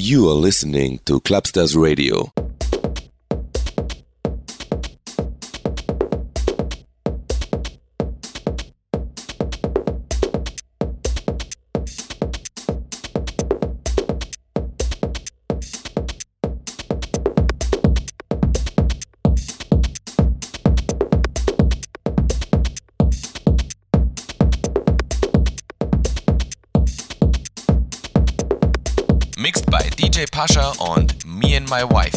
You are listening to Clubstars Radio. My Wife.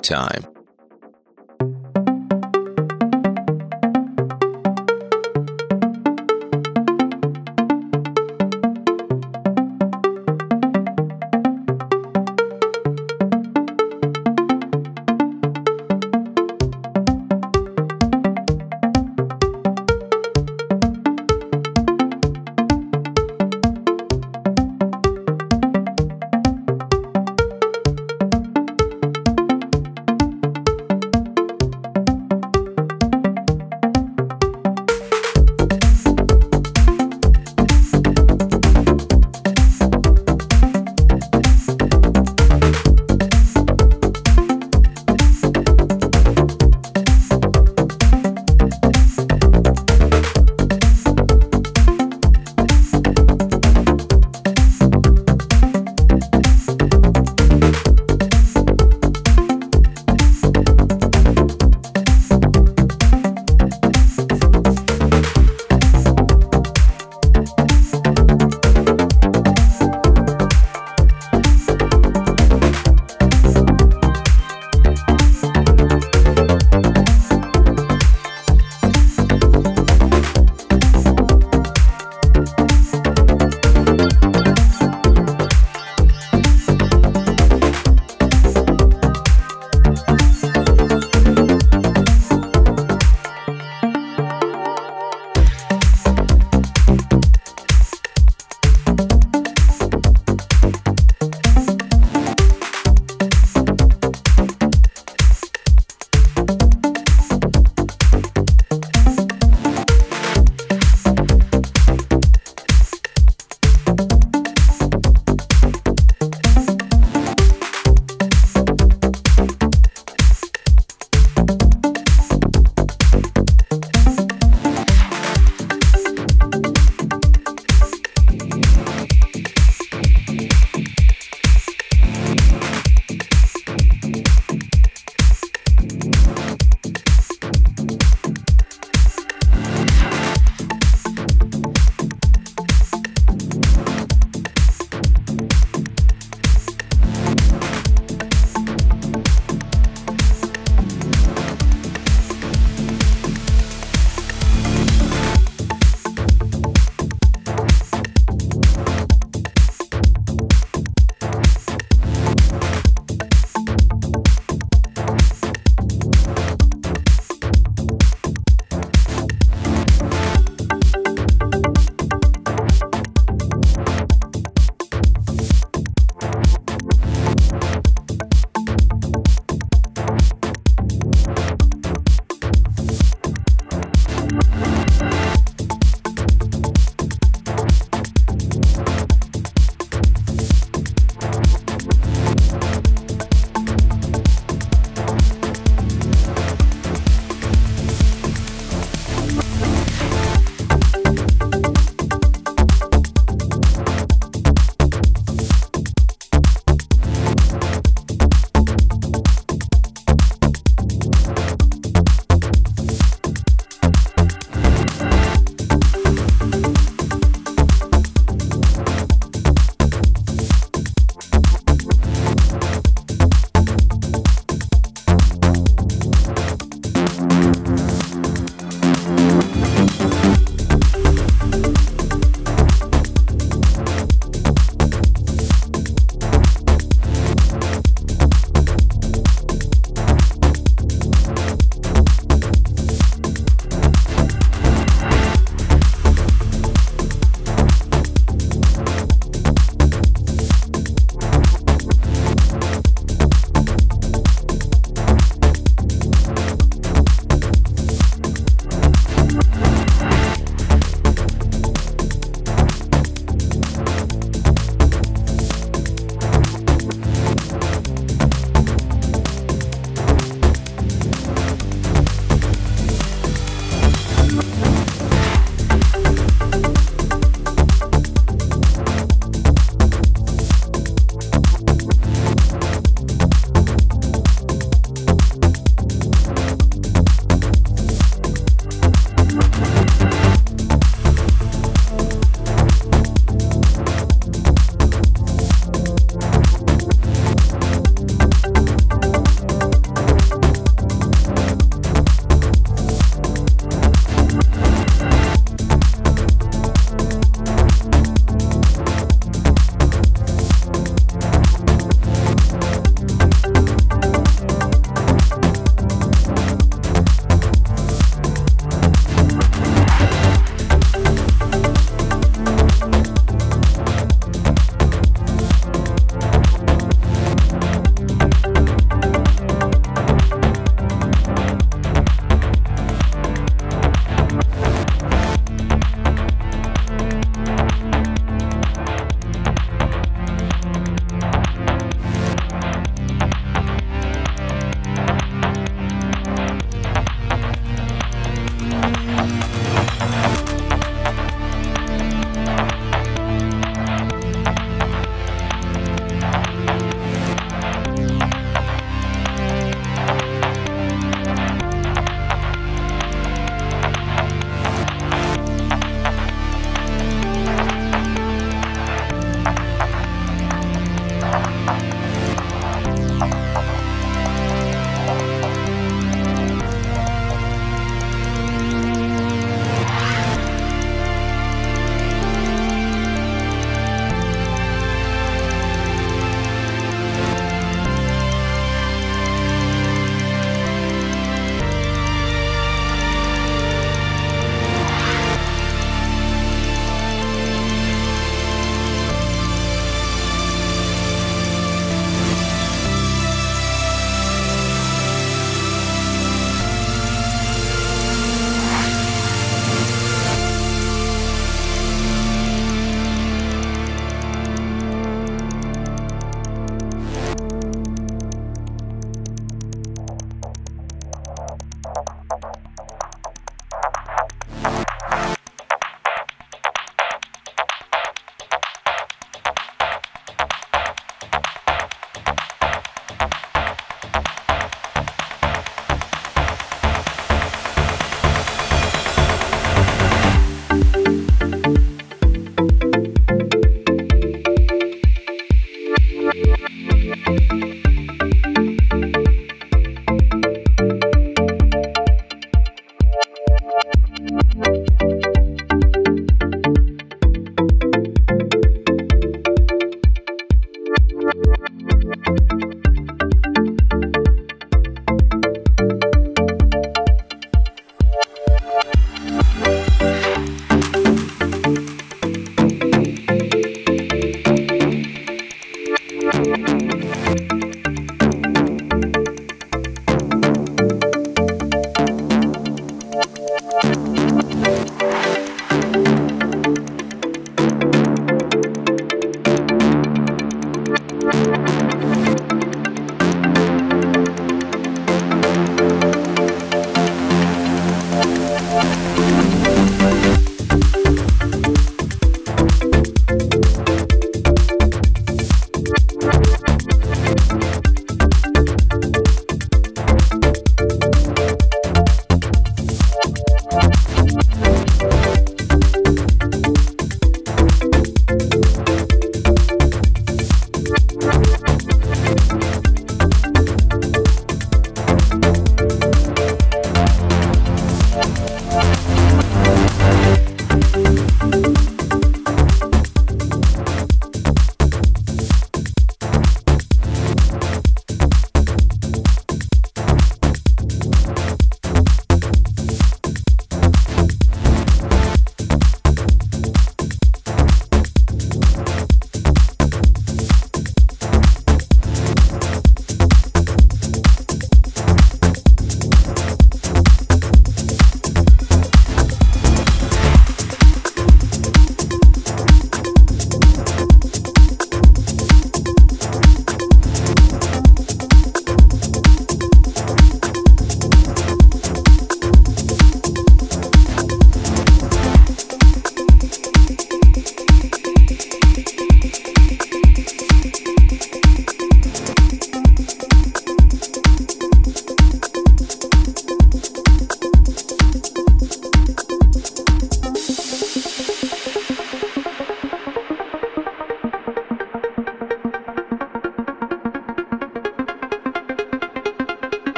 Anytime.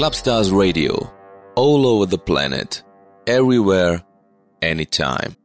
Clubstars Radio. All over the planet. Everywhere. Anytime.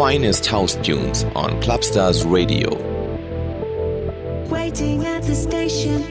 finest house tunes on Clubstars Radio. Waiting at the station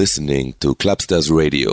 Listening to Clubstars Radio